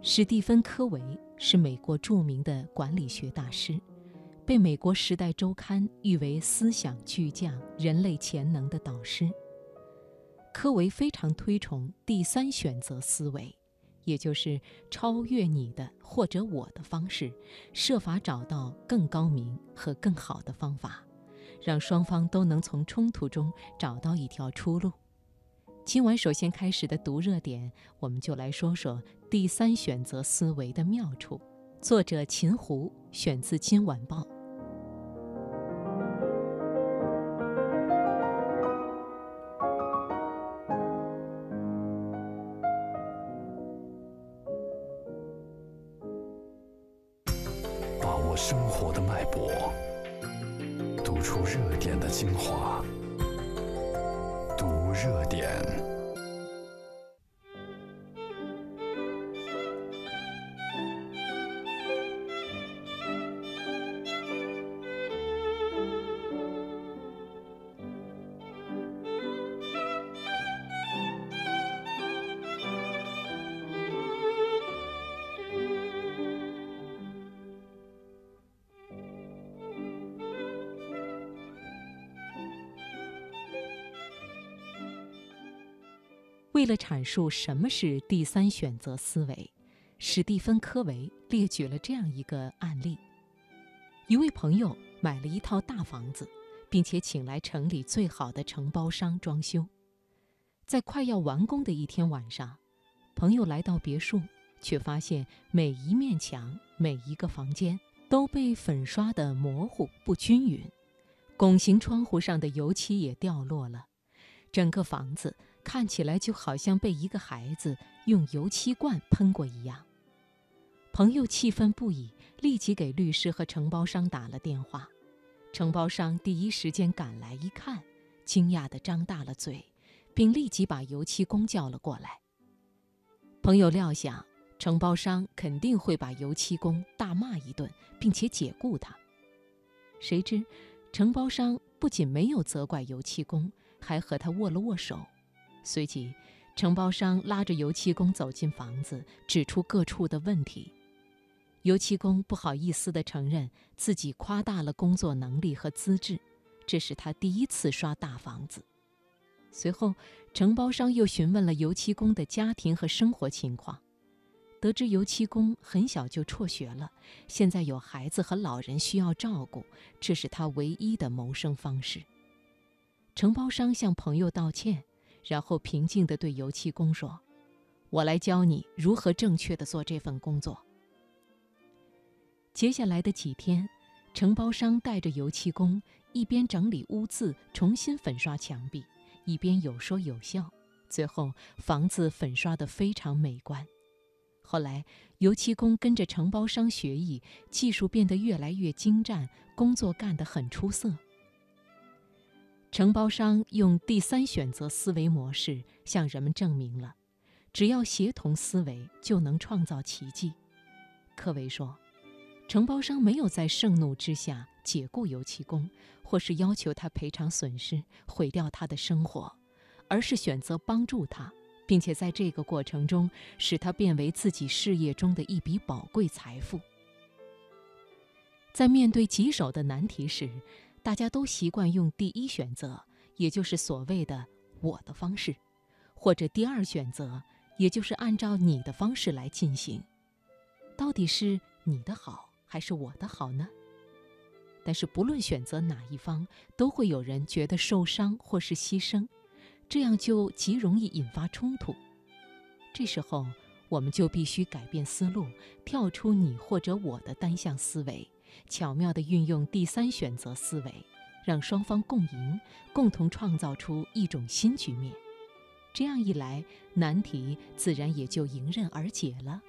史蒂芬·科维是美国著名的管理学大师，被美国《时代周刊》誉为思想巨匠、人类潜能的导师。科维非常推崇第三选择思维，也就是超越你的或者我的方式，设法找到更高明和更好的方法，让双方都能从冲突中找到一条出路。今晚首先开始的读热点，我们就来说说第三选择思维的妙处。作者秦湖，选自《今晚报》。把握生活的脉搏，读出热点的精华。读热点。为了阐述什么是第三选择思维，史蒂芬·科维列举了这样一个案例：一位朋友买了一套大房子，并且请来城里最好的承包商装修。在快要完工的一天晚上，朋友来到别墅，却发现每一面墙、每一个房间都被粉刷得模糊不均匀，拱形窗户上的油漆也掉落了，整个房子。看起来就好像被一个孩子用油漆罐喷过一样。朋友气愤不已，立即给律师和承包商打了电话。承包商第一时间赶来一看，惊讶地张大了嘴，并立即把油漆工叫了过来。朋友料想承包商肯定会把油漆工大骂一顿，并且解雇他。谁知，承包商不仅没有责怪油漆工，还和他握了握手。随即，承包商拉着油漆工走进房子，指出各处的问题。油漆工不好意思地承认自己夸大了工作能力和资质，这是他第一次刷大房子。随后，承包商又询问了油漆工的家庭和生活情况，得知油漆工很小就辍学了，现在有孩子和老人需要照顾，这是他唯一的谋生方式。承包商向朋友道歉。然后平静地对油漆工说：“我来教你如何正确地做这份工作。”接下来的几天，承包商带着油漆工一边整理污渍、重新粉刷墙壁，一边有说有笑。最后，房子粉刷得非常美观。后来，油漆工跟着承包商学艺，技术变得越来越精湛，工作干得很出色。承包商用第三选择思维模式向人们证明了，只要协同思维就能创造奇迹。科维说，承包商没有在盛怒之下解雇油漆工，或是要求他赔偿损失、毁掉他的生活，而是选择帮助他，并且在这个过程中使他变为自己事业中的一笔宝贵财富。在面对棘手的难题时，大家都习惯用第一选择，也就是所谓的“我的方式”，或者第二选择，也就是按照你的方式来进行。到底是你的好还是我的好呢？但是不论选择哪一方，都会有人觉得受伤或是牺牲，这样就极容易引发冲突。这时候，我们就必须改变思路，跳出你或者我的单向思维。巧妙地运用第三选择思维，让双方共赢，共同创造出一种新局面。这样一来，难题自然也就迎刃而解了。